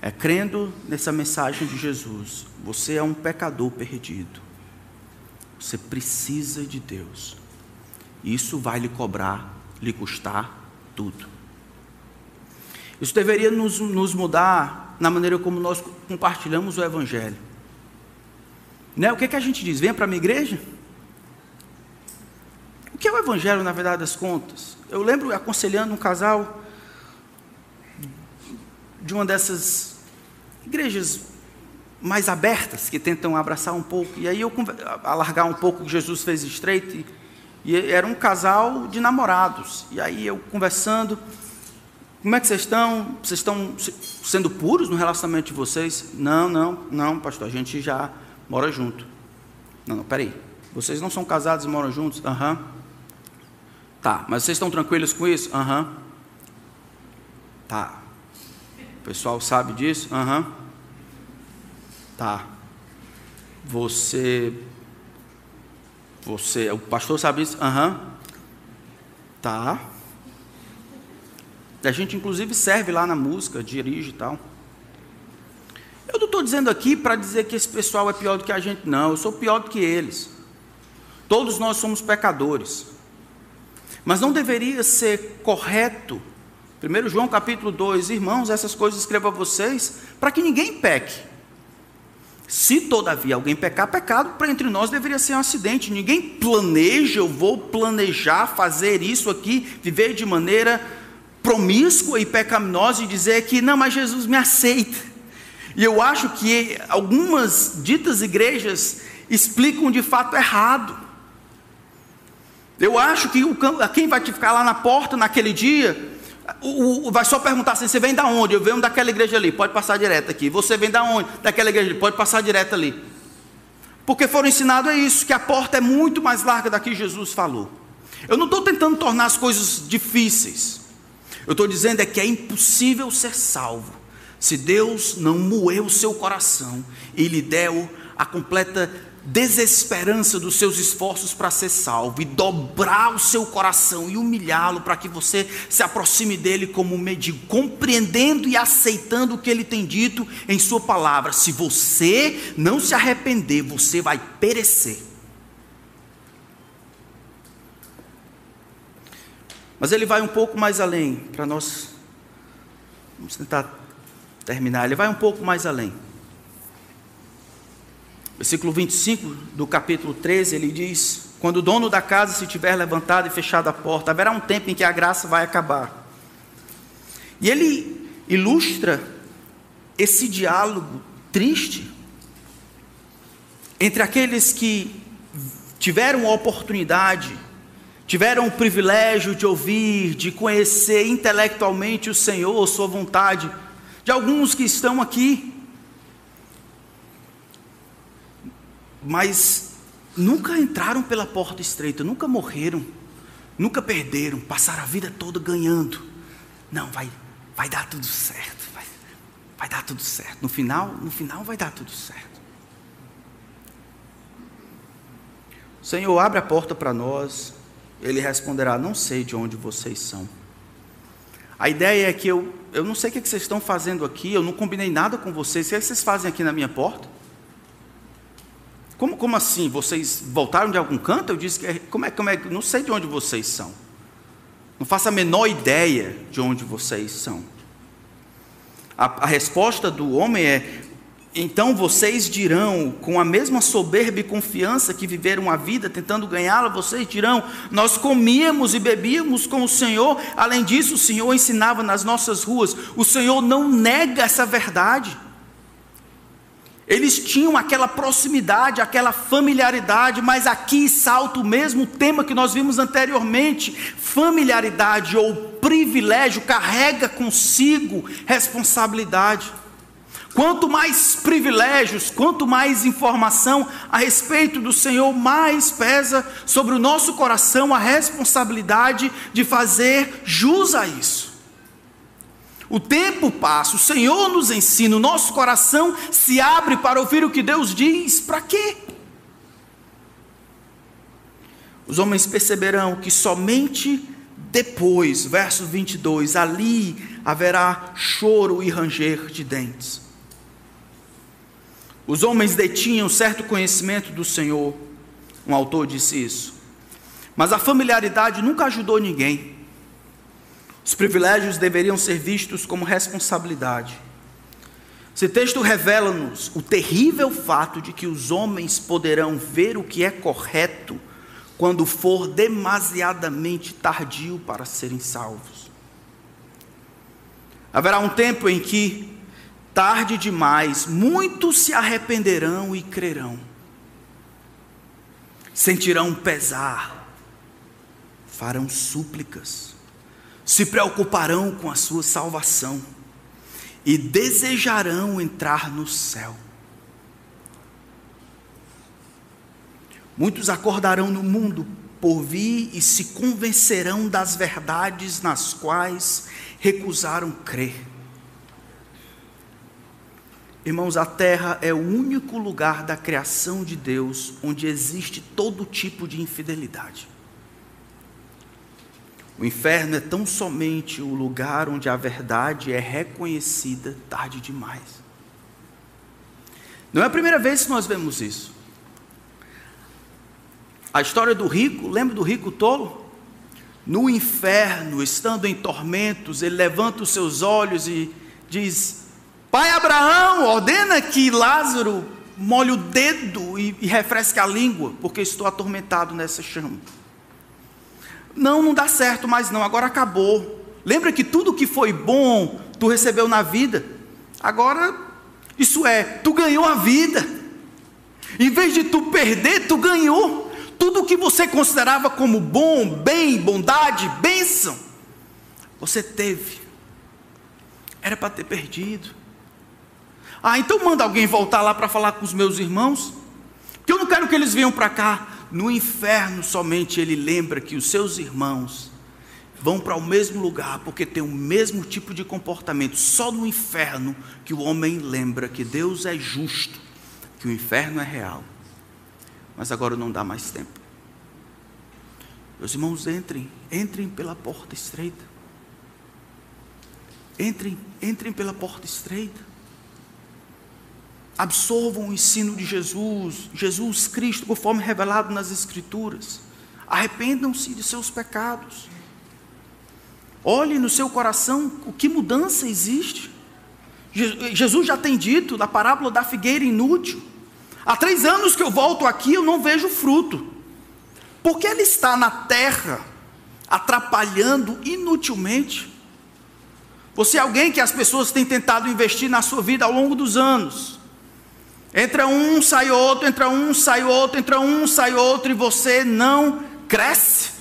É crendo nessa mensagem de Jesus. Você é um pecador perdido. Você precisa de Deus. Isso vai lhe cobrar, lhe custar tudo. Isso deveria nos, nos mudar na maneira como nós compartilhamos o Evangelho. Né? O que, é que a gente diz? Venha para a minha igreja? O que é o Evangelho, na verdade das contas? Eu lembro aconselhando um casal de uma dessas igrejas mais abertas, que tentam abraçar um pouco, e aí eu alargar um pouco o que Jesus fez estreito, e e era um casal de namorados. E aí eu conversando, como é que vocês estão? Vocês estão sendo puros no relacionamento de vocês? Não, não, não, pastor, a gente já mora junto. Não, não, peraí. Vocês não são casados e moram juntos? Aham. Uhum. Tá, mas vocês estão tranquilos com isso? Aham. Uhum. Tá. Pessoal sabe disso? Aham. Uhum. Tá. Você. Você. O pastor sabe isso? Aham. Uhum. Tá. A gente, inclusive, serve lá na música, dirige e tal. Eu não estou dizendo aqui para dizer que esse pessoal é pior do que a gente, não. Eu sou pior do que eles. Todos nós somos pecadores. Mas não deveria ser correto 1 João capítulo 2, irmãos, essas coisas escrevo a vocês, para que ninguém peque. Se todavia alguém pecar, pecado para entre nós deveria ser um acidente. Ninguém planeja, eu vou planejar fazer isso aqui, viver de maneira promíscua e pecaminosa e dizer que não, mas Jesus me aceita. E eu acho que algumas ditas igrejas explicam de fato errado. Eu acho que o, quem vai te ficar lá na porta naquele dia o, o, vai só perguntar assim: você vem da onde? Eu venho daquela igreja ali, pode passar direto aqui. Você vem da onde? Daquela igreja ali, pode passar direto ali. Porque foram ensinados a isso, que a porta é muito mais larga da que Jesus falou. Eu não estou tentando tornar as coisas difíceis. Eu estou dizendo é que é impossível ser salvo se Deus não moeu o seu coração e lhe deu a completa desesperança dos seus esforços para ser salvo e dobrar o seu coração e humilhá-lo para que você se aproxime dele como um mendigo, compreendendo e aceitando o que ele tem dito em sua palavra. Se você não se arrepender, você vai perecer. Mas ele vai um pouco mais além, para nós vamos tentar terminar. Ele vai um pouco mais além. Versículo 25 do capítulo 13, ele diz: Quando o dono da casa se tiver levantado e fechado a porta, haverá um tempo em que a graça vai acabar. E ele ilustra esse diálogo triste entre aqueles que tiveram a oportunidade, tiveram o privilégio de ouvir, de conhecer intelectualmente o Senhor, Sua vontade, de alguns que estão aqui mas nunca entraram pela porta estreita, nunca morreram, nunca perderam, passaram a vida toda ganhando. Não, vai, vai dar tudo certo, vai, vai dar tudo certo. No final, no final vai dar tudo certo. Senhor, abre a porta para nós. Ele responderá: Não sei de onde vocês são. A ideia é que eu, eu não sei o que vocês estão fazendo aqui, eu não combinei nada com vocês. O que vocês fazem aqui na minha porta? Como, como assim? Vocês voltaram de algum canto? Eu disse que é, como é, como é, não sei de onde vocês são. Não faço a menor ideia de onde vocês são. A, a resposta do homem é: então vocês dirão, com a mesma soberba e confiança que viveram a vida tentando ganhá-la, vocês dirão: Nós comíamos e bebíamos com o Senhor, além disso, o Senhor ensinava nas nossas ruas. O Senhor não nega essa verdade. Eles tinham aquela proximidade, aquela familiaridade, mas aqui salta o mesmo tema que nós vimos anteriormente: familiaridade ou privilégio carrega consigo responsabilidade. Quanto mais privilégios, quanto mais informação a respeito do Senhor, mais pesa sobre o nosso coração a responsabilidade de fazer jus a isso. O tempo passa, o Senhor nos ensina, o nosso coração se abre para ouvir o que Deus diz. Para quê? Os homens perceberão que somente depois, verso 22, ali haverá choro e ranger de dentes. Os homens detinham certo conhecimento do Senhor, um autor disse isso, mas a familiaridade nunca ajudou ninguém. Os privilégios deveriam ser vistos como responsabilidade. Esse texto revela-nos o terrível fato de que os homens poderão ver o que é correto quando for demasiadamente tardio para serem salvos. Haverá um tempo em que, tarde demais, muitos se arrependerão e crerão, sentirão pesar, farão súplicas se preocuparão com a sua salvação e desejarão entrar no céu. Muitos acordarão no mundo por vir e se convencerão das verdades nas quais recusaram crer. Irmãos, a terra é o único lugar da criação de Deus onde existe todo tipo de infidelidade. O inferno é tão somente o lugar onde a verdade é reconhecida tarde demais. Não é a primeira vez que nós vemos isso. A história do rico, lembra do rico tolo? No inferno, estando em tormentos, ele levanta os seus olhos e diz: Pai Abraão, ordena que Lázaro molhe o dedo e, e refresque a língua, porque estou atormentado nessa chama. Não, não dá certo mais não, agora acabou. Lembra que tudo que foi bom tu recebeu na vida? Agora, isso é, tu ganhou a vida. Em vez de tu perder, tu ganhou. Tudo que você considerava como bom, bem, bondade, bênção, você teve. Era para ter perdido. Ah, então manda alguém voltar lá para falar com os meus irmãos, que eu não quero que eles venham para cá. No inferno somente ele lembra que os seus irmãos vão para o mesmo lugar, porque tem o mesmo tipo de comportamento. Só no inferno que o homem lembra que Deus é justo, que o inferno é real. Mas agora não dá mais tempo. Meus irmãos, entrem, entrem pela porta estreita. Entrem, entrem pela porta estreita absorvam o ensino de Jesus, Jesus Cristo, conforme revelado nas Escrituras. Arrependam-se de seus pecados. Olhe no seu coração o que mudança existe. Jesus já tem dito na parábola da figueira inútil: há três anos que eu volto aqui, eu não vejo fruto, porque ele está na terra, atrapalhando inutilmente. Você é alguém que as pessoas têm tentado investir na sua vida ao longo dos anos, Entra um, sai outro, entra um, sai outro, entra um, sai outro, e você não cresce.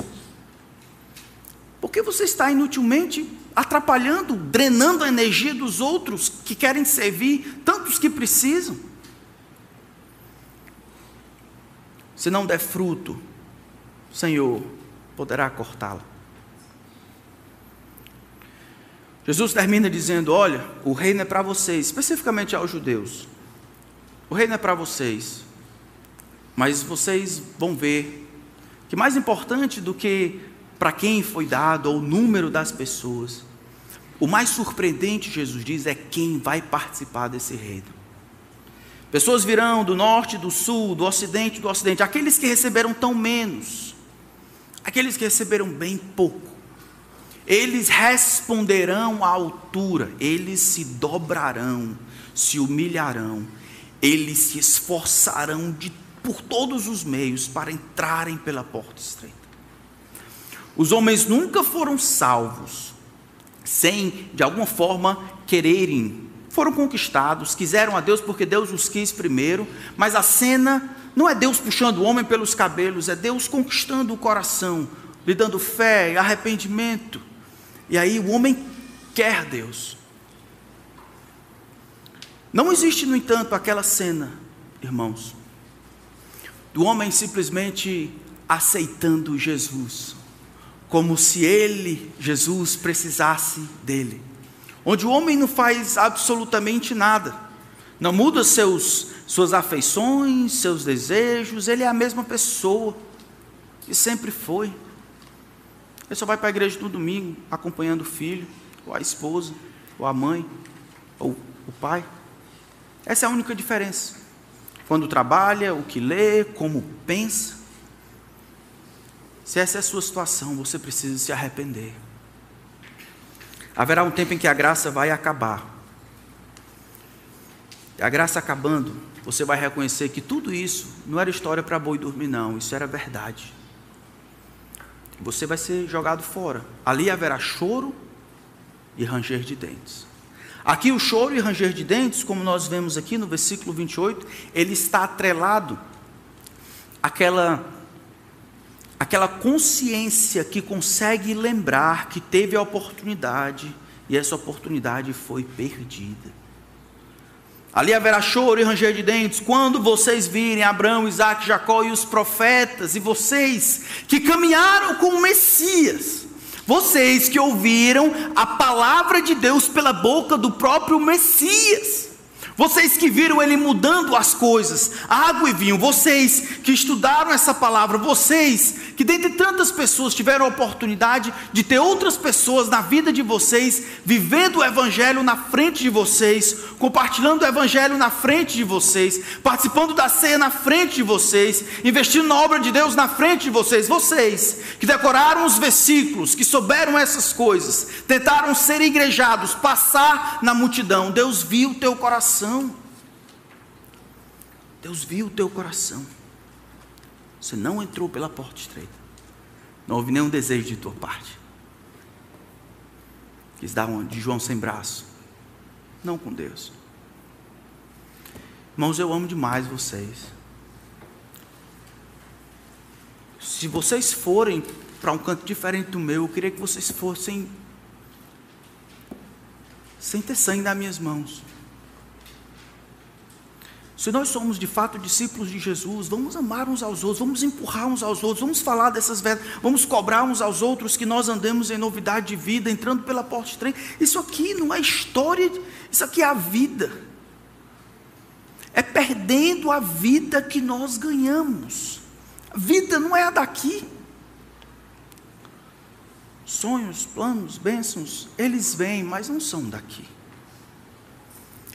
Porque você está inutilmente atrapalhando, drenando a energia dos outros que querem servir, tantos que precisam. Se não der fruto, Senhor poderá cortá-la. Jesus termina dizendo: Olha, o reino é para vocês, especificamente aos judeus. O reino é para vocês, mas vocês vão ver que mais importante do que para quem foi dado ou o número das pessoas, o mais surpreendente, Jesus diz, é quem vai participar desse reino. Pessoas virão do norte, do sul, do ocidente, do ocidente, aqueles que receberam tão menos, aqueles que receberam bem pouco, eles responderão à altura, eles se dobrarão, se humilharão eles se esforçarão de, por todos os meios para entrarem pela porta estreita. Os homens nunca foram salvos sem, de alguma forma, quererem. Foram conquistados, quiseram a Deus porque Deus os quis primeiro, mas a cena não é Deus puxando o homem pelos cabelos, é Deus conquistando o coração, lhe dando fé e arrependimento. E aí o homem quer Deus. Não existe, no entanto, aquela cena, irmãos, do homem simplesmente aceitando Jesus, como se ele, Jesus, precisasse dele. Onde o homem não faz absolutamente nada, não muda seus, suas afeições, seus desejos, ele é a mesma pessoa que sempre foi. Ele só vai para a igreja no domingo, acompanhando o filho, ou a esposa, ou a mãe, ou o pai. Essa é a única diferença. Quando trabalha, o que lê, como pensa. Se essa é a sua situação, você precisa se arrepender. Haverá um tempo em que a graça vai acabar. A graça acabando, você vai reconhecer que tudo isso não era história para boi dormir, não. Isso era verdade. Você vai ser jogado fora. Ali haverá choro e ranger de dentes. Aqui o choro e ranger de dentes, como nós vemos aqui no versículo 28, ele está atrelado àquela, àquela consciência que consegue lembrar que teve a oportunidade e essa oportunidade foi perdida. Ali haverá choro e ranger de dentes quando vocês virem Abraão, Isaac, Jacó e os profetas, e vocês que caminharam com o Messias, vocês que ouviram a palavra de Deus pela boca do próprio Messias. Vocês que viram ele mudando as coisas, água e vinho, vocês que estudaram essa palavra, vocês que dentre tantas pessoas tiveram a oportunidade de ter outras pessoas na vida de vocês, vivendo o evangelho na frente de vocês, compartilhando o evangelho na frente de vocês, participando da ceia na frente de vocês, investindo na obra de Deus na frente de vocês, vocês que decoraram os versículos, que souberam essas coisas, tentaram ser igrejados, passar na multidão, Deus viu o teu coração coração. Deus viu o teu coração. Você não entrou pela porta estreita. Não houve nenhum desejo de tua parte. Quis dar uma de João sem braço. Não com Deus. Irmãos, eu amo demais vocês. Se vocês forem para um canto diferente do meu, eu queria que vocês fossem sem ter sangue nas minhas mãos. Se nós somos de fato discípulos de Jesus, vamos amar uns aos outros, vamos empurrar uns aos outros, vamos falar dessas verdades, vamos cobrar uns aos outros que nós andemos em novidade de vida, entrando pela porta estreita. Isso aqui não é história, isso aqui é a vida. É perdendo a vida que nós ganhamos. A vida não é a daqui. Sonhos, planos, bênçãos, eles vêm, mas não são daqui.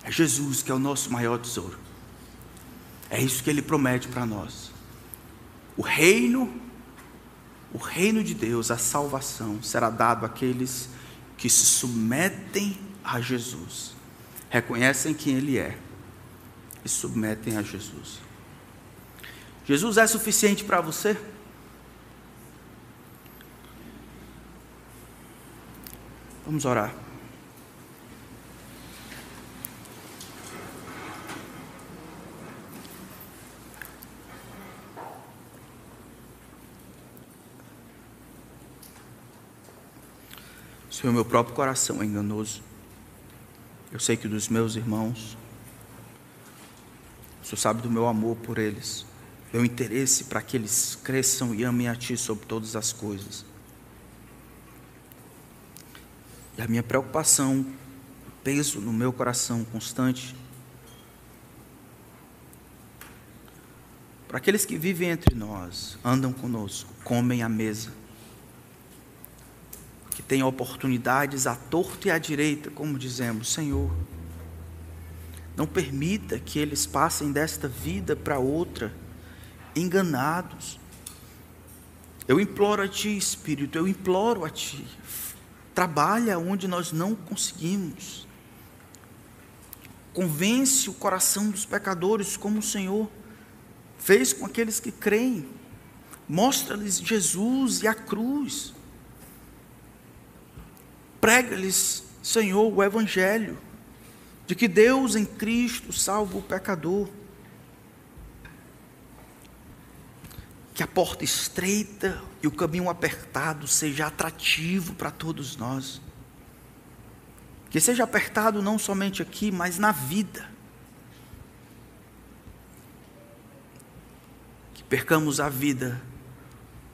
É Jesus que é o nosso maior tesouro. É isso que ele promete para nós. O reino, o reino de Deus, a salvação, será dado àqueles que se submetem a Jesus, reconhecem quem Ele é e submetem a Jesus. Jesus é suficiente para você? Vamos orar. Senhor, meu próprio coração é enganoso. Eu sei que dos meus irmãos, o Senhor sabe do meu amor por eles, meu interesse para que eles cresçam e amem a Ti sobre todas as coisas. E a minha preocupação, peso no meu coração constante, para aqueles que vivem entre nós, andam conosco, comem à mesa, que tem oportunidades à torta e à direita, como dizemos, Senhor, não permita que eles passem desta vida para outra enganados. Eu imploro a Ti, Espírito, eu imploro a Ti, trabalha onde nós não conseguimos. Convence o coração dos pecadores, como o Senhor fez com aqueles que creem. Mostra-lhes Jesus e a cruz. Prega-lhes, Senhor, o Evangelho, de que Deus em Cristo salva o pecador. Que a porta estreita e o caminho apertado seja atrativo para todos nós. Que seja apertado não somente aqui, mas na vida. Que percamos a vida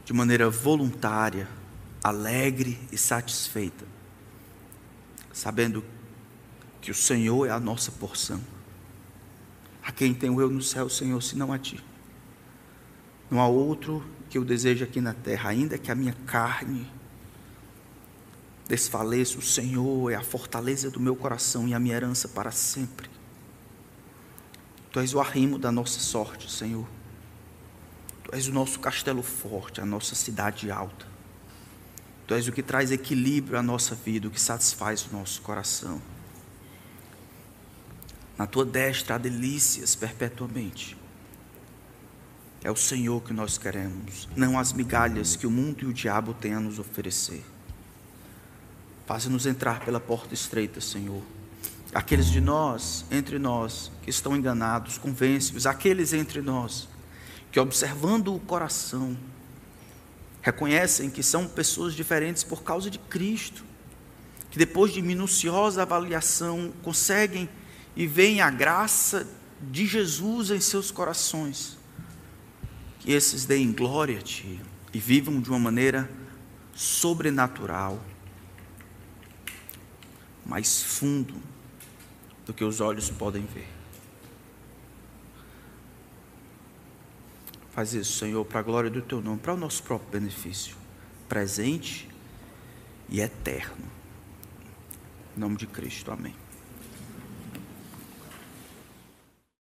de maneira voluntária, alegre e satisfeita sabendo que o Senhor é a nossa porção. A quem tenho eu no céu, Senhor, senão a Ti. Não há outro que eu desejo aqui na terra, ainda que a minha carne desfaleça, o Senhor é a fortaleza do meu coração e a minha herança para sempre. Tu és o arrimo da nossa sorte, Senhor. Tu és o nosso castelo forte, a nossa cidade alta. Tu és o que traz equilíbrio à nossa vida, o que satisfaz o nosso coração. Na tua destra há delícias perpetuamente. É o Senhor que nós queremos, não as migalhas que o mundo e o diabo têm a nos oferecer. Faça-nos entrar pela porta estreita, Senhor. Aqueles de nós, entre nós, que estão enganados, convence-os. Aqueles entre nós, que observando o coração, reconhecem que são pessoas diferentes por causa de Cristo, que depois de minuciosa avaliação conseguem e veem a graça de Jesus em seus corações. Que esses deem glória a Ti e vivam de uma maneira sobrenatural, mais fundo do que os olhos podem ver. Faz isso, Senhor, para a glória do teu nome, para o nosso próprio benefício, presente e eterno. Em nome de Cristo, amém.